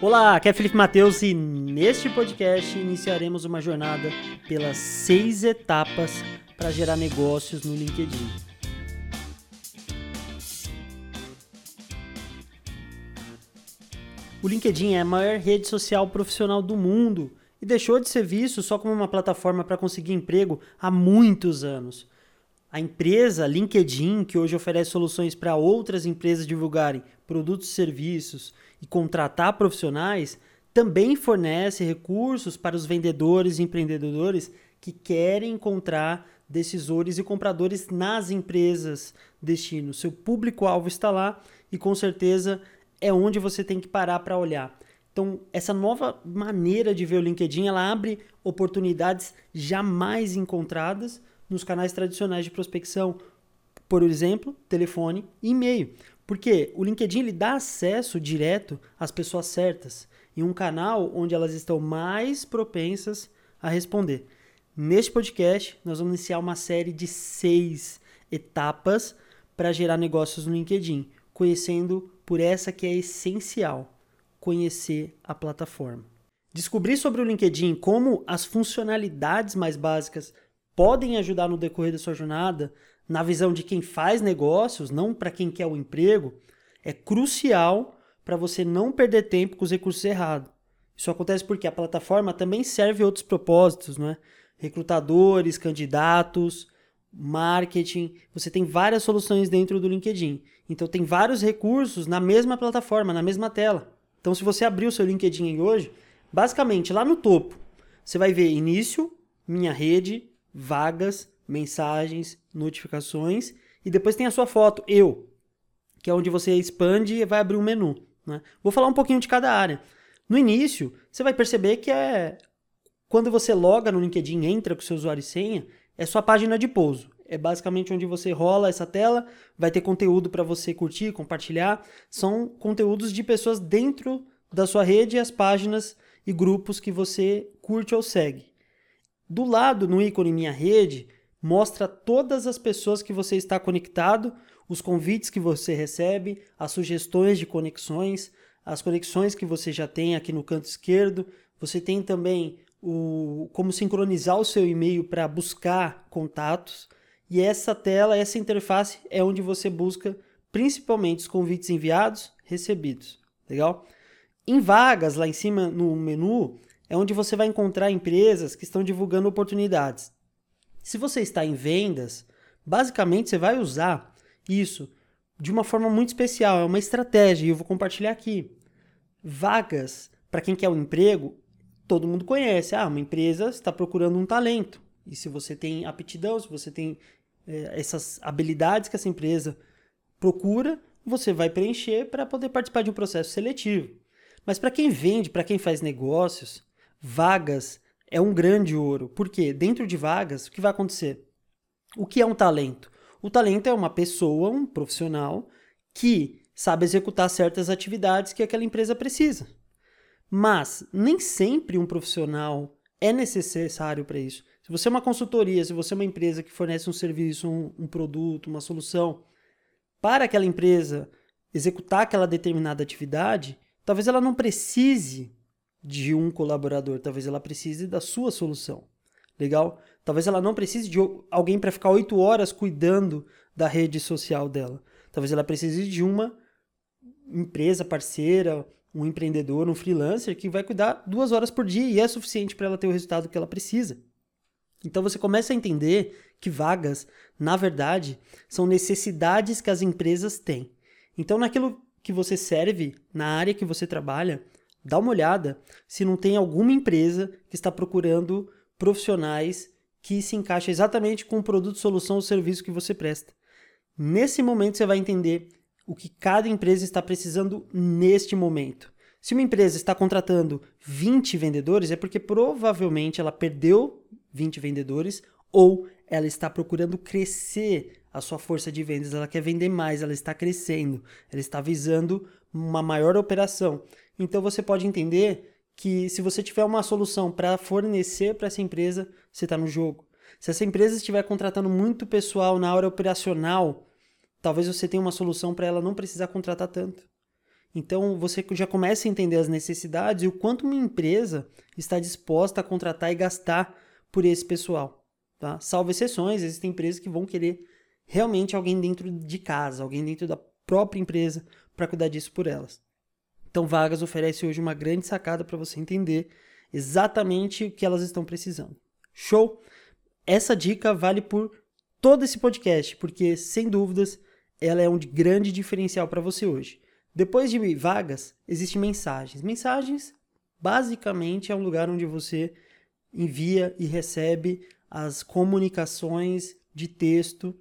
Olá, aqui é Felipe Mateus e neste podcast iniciaremos uma jornada pelas seis etapas para gerar negócios no LinkedIn. O LinkedIn é a maior rede social profissional do mundo e deixou de ser visto só como uma plataforma para conseguir emprego há muitos anos. A empresa LinkedIn, que hoje oferece soluções para outras empresas divulgarem produtos e serviços e contratar profissionais, também fornece recursos para os vendedores e empreendedores que querem encontrar decisores e compradores nas empresas destino. Seu público-alvo está lá e com certeza é onde você tem que parar para olhar. Então, essa nova maneira de ver o LinkedIn, ela abre oportunidades jamais encontradas nos canais tradicionais de prospecção, por exemplo, telefone e e-mail. Porque o LinkedIn ele dá acesso direto às pessoas certas em um canal onde elas estão mais propensas a responder. Neste podcast, nós vamos iniciar uma série de seis etapas para gerar negócios no LinkedIn, conhecendo por essa que é essencial, conhecer a plataforma. Descobrir sobre o LinkedIn como as funcionalidades mais básicas podem ajudar no decorrer da sua jornada, na visão de quem faz negócios, não para quem quer o emprego, é crucial para você não perder tempo com os recursos errados. Isso acontece porque a plataforma também serve outros propósitos, não é? Recrutadores, candidatos, marketing. Você tem várias soluções dentro do LinkedIn. Então tem vários recursos na mesma plataforma, na mesma tela. Então se você abrir o seu LinkedIn hoje, basicamente lá no topo, você vai ver início, minha rede, vagas, mensagens, notificações e depois tem a sua foto, eu, que é onde você expande e vai abrir um menu. Né? Vou falar um pouquinho de cada área. No início, você vai perceber que é quando você loga no LinkedIn, entra com seu usuário e senha, é sua página de pouso. É basicamente onde você rola essa tela, vai ter conteúdo para você curtir, compartilhar. São conteúdos de pessoas dentro da sua rede, as páginas e grupos que você curte ou segue. Do lado, no ícone Minha Rede, mostra todas as pessoas que você está conectado, os convites que você recebe, as sugestões de conexões, as conexões que você já tem aqui no canto esquerdo. Você tem também o como sincronizar o seu e-mail para buscar contatos. E essa tela, essa interface é onde você busca principalmente os convites enviados, recebidos. Legal? Em vagas, lá em cima no menu, é onde você vai encontrar empresas que estão divulgando oportunidades. Se você está em vendas, basicamente você vai usar isso de uma forma muito especial, é uma estratégia e eu vou compartilhar aqui. Vagas para quem quer um emprego, todo mundo conhece. Ah, uma empresa está procurando um talento. E se você tem aptidão, se você tem é, essas habilidades que essa empresa procura, você vai preencher para poder participar de um processo seletivo. Mas para quem vende, para quem faz negócios, vagas é um grande ouro. Porque dentro de vagas, o que vai acontecer? O que é um talento? O talento é uma pessoa, um profissional, que sabe executar certas atividades que aquela empresa precisa. Mas nem sempre um profissional é necessário para isso. Se você é uma consultoria, se você é uma empresa que fornece um serviço, um, um produto, uma solução, para aquela empresa executar aquela determinada atividade, talvez ela não precise de um colaborador, talvez ela precise da sua solução. Legal? Talvez ela não precise de alguém para ficar oito horas cuidando da rede social dela. Talvez ela precise de uma empresa parceira, um empreendedor, um freelancer que vai cuidar duas horas por dia e é suficiente para ela ter o resultado que ela precisa. Então você começa a entender que vagas, na verdade, são necessidades que as empresas têm. Então, naquilo que você serve, na área que você trabalha, dá uma olhada se não tem alguma empresa que está procurando profissionais que se encaixem exatamente com o produto, solução ou serviço que você presta. Nesse momento você vai entender o que cada empresa está precisando neste momento. Se uma empresa está contratando 20 vendedores, é porque provavelmente ela perdeu 20 vendedores ou ela está procurando crescer a sua força de vendas, ela quer vender mais, ela está crescendo, ela está visando uma maior operação. Então você pode entender que se você tiver uma solução para fornecer para essa empresa, você está no jogo. Se essa empresa estiver contratando muito pessoal na hora operacional, talvez você tenha uma solução para ela não precisar contratar tanto. Então você já começa a entender as necessidades e o quanto uma empresa está disposta a contratar e gastar por esse pessoal. Tá? Salvo exceções, existem empresas que vão querer realmente alguém dentro de casa, alguém dentro da própria empresa para cuidar disso por elas. Então, Vagas oferece hoje uma grande sacada para você entender exatamente o que elas estão precisando. Show? Essa dica vale por todo esse podcast, porque sem dúvidas ela é um grande diferencial para você hoje. Depois de vagas, existem mensagens. Mensagens, basicamente, é um lugar onde você envia e recebe as comunicações de texto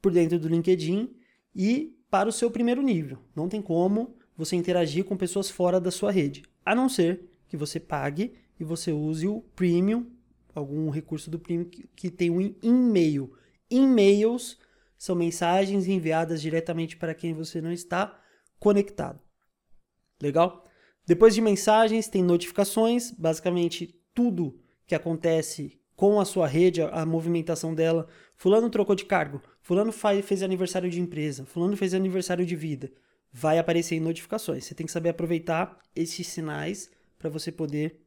por dentro do LinkedIn e para o seu primeiro nível. Não tem como você interagir com pessoas fora da sua rede, a não ser que você pague e você use o Premium, algum recurso do Premium que, tem um e-mail. E-mails são mensagens enviadas diretamente para quem você não está conectado. Legal? Depois de mensagens, tem notificações, basicamente tudo que acontece com a sua rede, a, movimentação dela. Fulano trocou de cargo, Fulano fez aniversário de empresa, Fulano fez aniversário de vida. Vai aparecer em notificações. Você tem que saber aproveitar esses sinais para você poder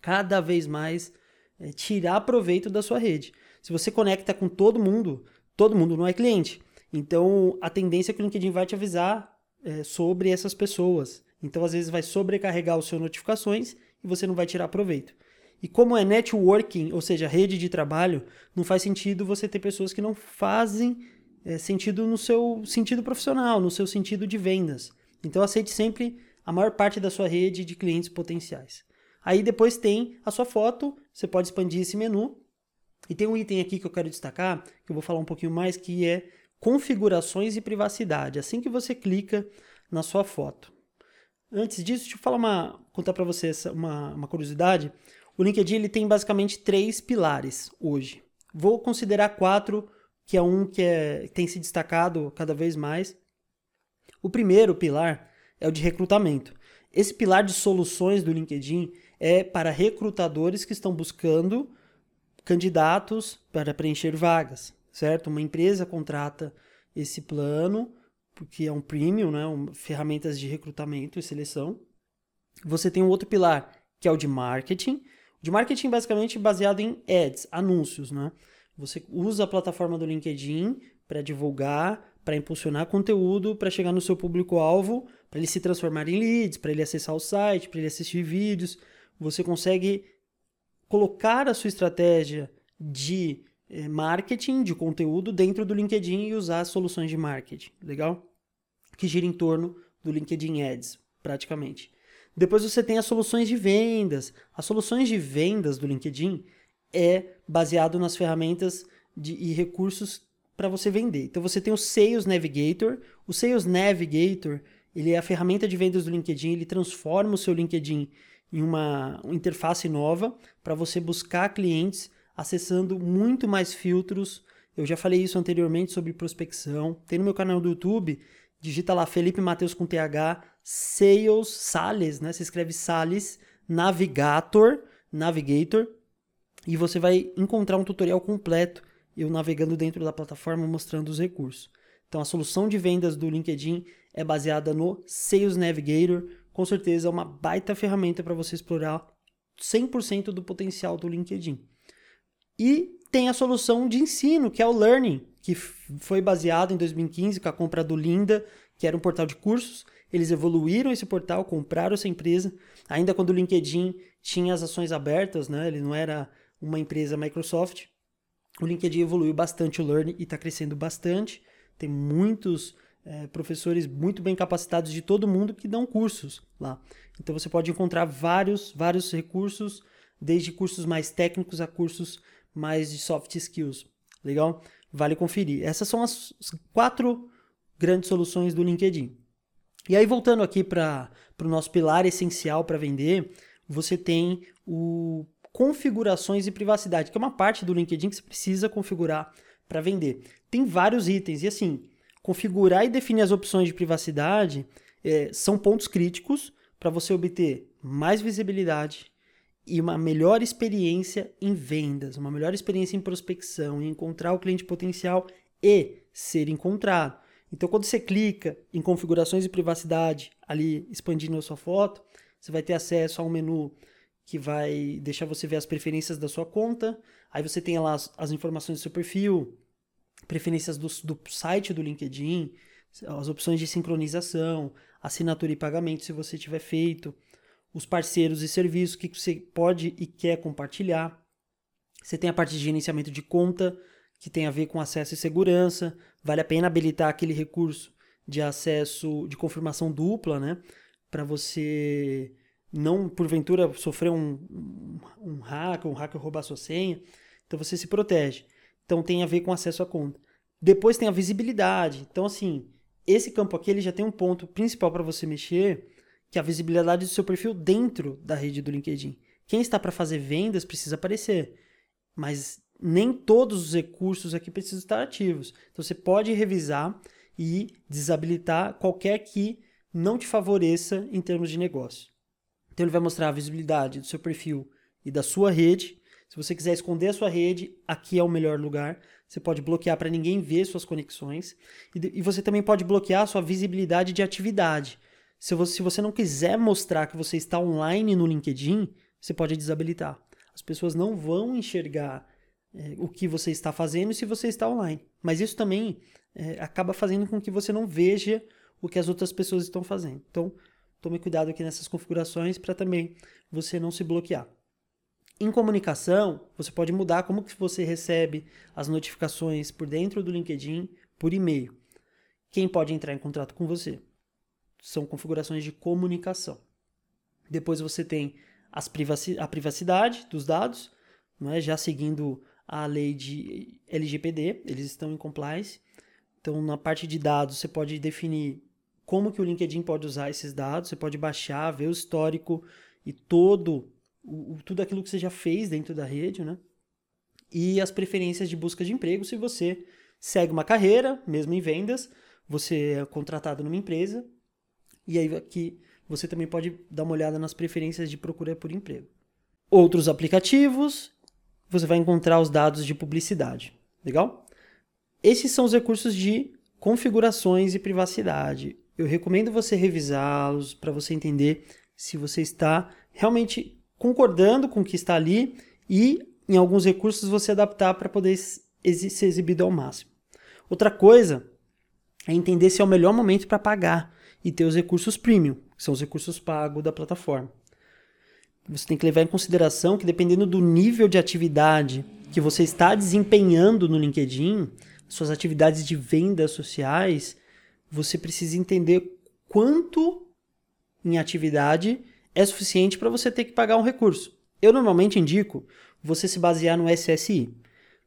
cada vez mais é, tirar proveito da sua rede. Se você conecta com todo mundo, todo mundo não é cliente. Então a tendência é que o LinkedIn vai te avisar é, sobre essas pessoas. Então, às vezes, vai sobrecarregar os seus notificações e você não vai tirar proveito. E como é networking, ou seja, rede de trabalho, não faz sentido você ter pessoas que não fazem é, sentido no seu sentido profissional, no seu sentido de vendas. Então, aceite sempre a maior parte da sua rede de clientes potenciais. Aí depois tem a sua foto, você pode expandir esse menu. E tem um item aqui que eu quero destacar, que eu vou falar um pouquinho mais, que é configurações e privacidade. Assim que você clica na sua foto. Antes disso, deixa eu falar uma, contar para você uma, uma curiosidade. O LinkedIn ele tem basicamente três pilares hoje. Vou considerar quatro, que é um que, é, tem se destacado cada vez mais. O primeiro pilar é o de recrutamento. Esse pilar de soluções do LinkedIn é para recrutadores que estão buscando candidatos para preencher vagas certo? Uma empresa contrata esse plano, porque é um premium, né? Um, ferramentas de recrutamento e seleção. Você tem um outro pilar, que é o de marketing. O de marketing basicamente baseado em ads, anúncios, né? Você usa a plataforma do LinkedIn para divulgar, para impulsionar conteúdo, para chegar no seu público-alvo, para ele se transformar em leads, para ele acessar o site, para ele assistir vídeos. Você consegue colocar a sua estratégia de é, marketing de conteúdo dentro do LinkedIn e usar soluções de marketing, legal? Que gira em torno do LinkedIn Ads, praticamente. Depois você tem as soluções de vendas. As soluções de vendas do LinkedIn é baseado nas ferramentas de, e recursos para você vender. Então você tem o Sales Navigator. O Sales Navigator ele é a ferramenta de vendas do LinkedIn. Ele transforma o seu LinkedIn em uma, interface nova para você buscar clientes acessando muito mais filtros. Eu já falei isso anteriormente sobre prospecção. Tem no meu canal do YouTube, digita lá Felipe Mateus com TH, Sales, Sales, né? Se escreve Sales, Navigator, Navigator, e você vai encontrar um tutorial completo, eu navegando dentro da plataforma mostrando os recursos. Então a solução de vendas do LinkedIn é baseada no Sales Navigator, com certeza é uma baita ferramenta para você explorar 100% do potencial do LinkedIn. E tem a solução de ensino, que é o Learning, que foi baseado em 2015 com a compra do Linda, que era um portal de cursos. Eles evoluíram esse portal, compraram essa empresa, ainda quando o LinkedIn tinha as ações abertas, né? ele não era uma empresa Microsoft. O LinkedIn evoluiu bastante o Learning e está crescendo bastante. Tem muitos é, professores muito bem capacitados de todo mundo que dão cursos lá. Então você pode encontrar vários, vários recursos, desde cursos mais técnicos a cursos mais de soft skills. Legal? Vale conferir. Essas são as quatro grandes soluções do LinkedIn. E aí, voltando aqui para o nosso pilar essencial para vender, você tem o configurações e privacidade, que é uma parte do LinkedIn que você precisa configurar para vender. Tem vários itens, e assim, configurar e definir as opções de privacidade é, são pontos críticos para você obter mais visibilidade, e uma melhor experiência em vendas, uma melhor experiência em prospecção, em encontrar o cliente potencial e ser encontrado. Então, quando você clica em configurações e privacidade, ali expandindo a sua foto, você vai ter acesso a um menu que vai deixar você ver as preferências da sua conta. Aí você tem lá as, as informações do seu perfil, preferências do, do site do LinkedIn, as opções de sincronização, assinatura e pagamento se você tiver feito, os parceiros e serviços que você pode e quer compartilhar. Você tem a parte de gerenciamento de conta, que tem a ver com acesso e segurança. Vale a pena habilitar aquele recurso de acesso de confirmação dupla, né? Para você não, porventura, sofrer um, um, um hacker, um hacker roubar sua senha. Então você se protege. Então tem a ver com acesso à conta. Depois tem a visibilidade. Então, assim, esse campo aqui ele já tem um ponto principal para você mexer, que é a visibilidade do seu perfil dentro da rede do LinkedIn. Quem está para fazer vendas precisa aparecer, mas nem todos os recursos aqui precisam estar ativos. Então você pode revisar e desabilitar qualquer que não te favoreça em termos de negócio. Então ele vai mostrar a visibilidade do seu perfil e da sua rede. Se você quiser esconder a sua rede, aqui é o melhor lugar. Você pode bloquear para ninguém ver suas conexões. E, você também pode bloquear a sua visibilidade de atividade. Se você, se você não quiser mostrar que você está online no LinkedIn, você pode desabilitar. As pessoas não vão enxergar é, o que você está fazendo se você está online. Mas isso também é, acaba fazendo com que você não veja o que as outras pessoas estão fazendo. Então, Tome cuidado aqui nessas configurações para também você não se bloquear. Em comunicação, você pode mudar como que você recebe as notificações por dentro do LinkedIn por e-mail. Quem pode entrar em contato com você? São configurações de comunicação. Depois você tem privaci a privacidade dos dados, não é? já seguindo a lei de LGPD, eles estão em compliance. Então, na parte de dados, você pode definir como que o LinkedIn pode usar esses dados, você pode baixar, ver o histórico e todo o, tudo aquilo que você já fez dentro da rede, né? E as preferências de busca de emprego, se você segue uma carreira, mesmo em vendas, você é contratado numa empresa, e aí aqui você também pode dar uma olhada nas preferências de procura por emprego. Outros aplicativos, você vai encontrar os dados de publicidade. Legal? Esses são os recursos de configurações e privacidade eu recomendo você revisá-los para você entender se você está realmente concordando com o que está ali e em alguns recursos você adaptar para poder ser exibido ao máximo. Outra coisa é entender se é o melhor momento para pagar e ter os recursos premium, que são os recursos pagos da plataforma. Você tem que levar em consideração que dependendo do nível de atividade que você está desempenhando no LinkedIn, suas atividades de vendas sociais, você precisa entender quanto em atividade é suficiente para você ter que pagar um recurso. Eu normalmente indico você se basear no SSI.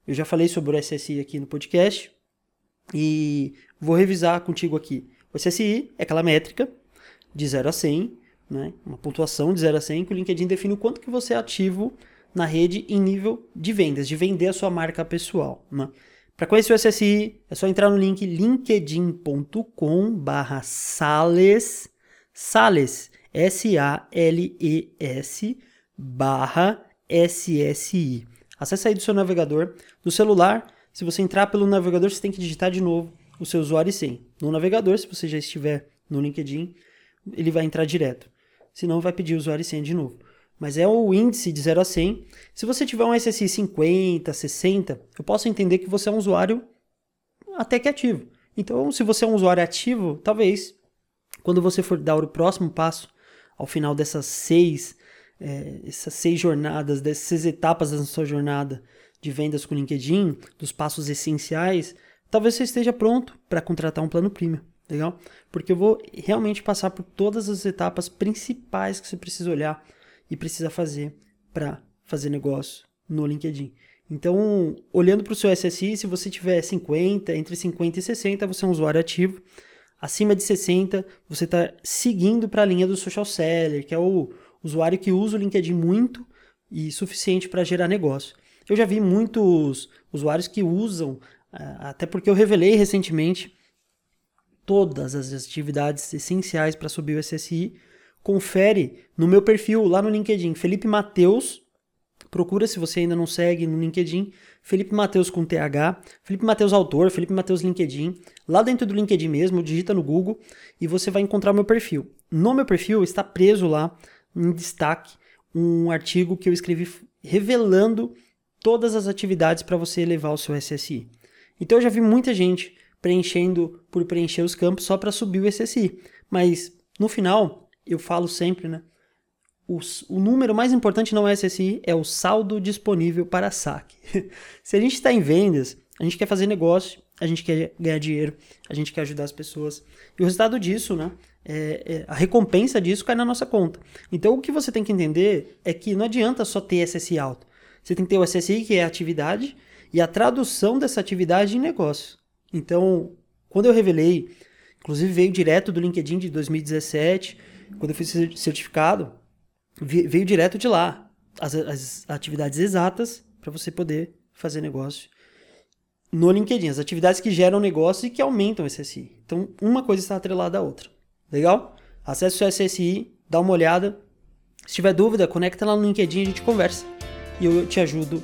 Eu já falei sobre o SSI aqui no podcast e vou revisar contigo aqui. O SSI é aquela métrica de 0 a 100, né? uma pontuação de 0 a 100 que o LinkedIn define o quanto que você é ativo na rede em nível de vendas, de vender a sua marca pessoal. Né? Para conhecer o SSI, é só entrar no link linkedin.com barra sales, sales, S-A-L-E-S, barra SSI. Acesse aí do seu navegador. Do celular, se você entrar pelo navegador, você tem que digitar de novo o seu usuário e senha. No navegador, se você já estiver no LinkedIn, ele vai entrar direto. Senão, vai pedir usuário e senha de novo mas é o índice de 0 a 100. Se você tiver um SSI 50, 60, eu posso entender que você é um usuário até que ativo. Então, se você é um usuário ativo, talvez quando você for dar o próximo passo, ao final dessas seis, é, essas seis jornadas, dessas etapas da sua jornada de vendas com LinkedIn, dos passos essenciais, talvez você esteja pronto para contratar um plano premium. Legal? Porque eu vou realmente passar por todas as etapas principais que você precisa olhar e precisa fazer para fazer negócio no LinkedIn. Então, olhando para o seu SSI, se você tiver 50, entre 50 e 60, você é um usuário ativo. Acima de 60, você está seguindo para a linha do social seller, que é o usuário que usa o LinkedIn muito e suficiente para gerar negócio. Eu já vi muitos usuários que usam, ah, até porque eu revelei recentemente todas as atividades essenciais para subir o SSI confere no meu perfil lá no LinkedIn, Felipe Mateus, Procura se você ainda não segue no LinkedIn, Felipe Mateus com TH, Felipe Mateus autor, Felipe Mateus LinkedIn. Lá dentro do LinkedIn mesmo, digita no Google e você vai encontrar o meu perfil. No meu perfil está preso lá em destaque um artigo que eu escrevi revelando todas as atividades para você elevar o seu SSI. Então eu já vi muita gente preenchendo por preencher os campos só para subir o SSI, mas no final eu falo sempre, né? o, o número mais importante não é SSI, é o saldo disponível para saque. Se a gente está em vendas, a gente quer fazer negócio, a gente quer ganhar dinheiro, a gente quer ajudar as pessoas. E o resultado disso, né? É, é, a recompensa disso cai na nossa conta. Então o que você tem que entender é que não adianta só ter SSI alto. Você tem que ter o SSI, que é a atividade, e a tradução dessa atividade em negócio. Então, quando eu revelei, inclusive veio direto do LinkedIn de 2017, quando eu fiz certificado, veio direto de lá. As, as atividades exatas para você poder fazer negócio no LinkedIn. As atividades que geram negócio e que aumentam o SSI. Então, uma coisa está atrelada à outra. Legal? Acesse o seu SSI, dá uma olhada. Se tiver dúvida, conecta lá no LinkedIn a gente conversa. E eu te ajudo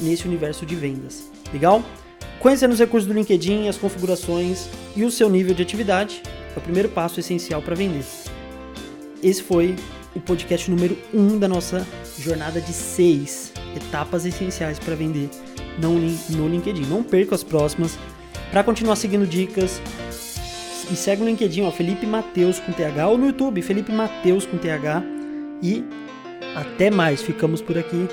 nesse universo de vendas. Legal? Conhecendo os recursos do LinkedIn, as configurações e o seu nível de atividade é o primeiro passo essencial para vender. Esse foi o podcast número 1 um da nossa jornada de 6 etapas essenciais para vender no LinkedIn. Não perca as próximas. Para continuar seguindo dicas, me segue no LinkedIn, ó, Felipe Mateus com TH, ou no YouTube, Felipe Mateus com TH. E até mais, ficamos por aqui.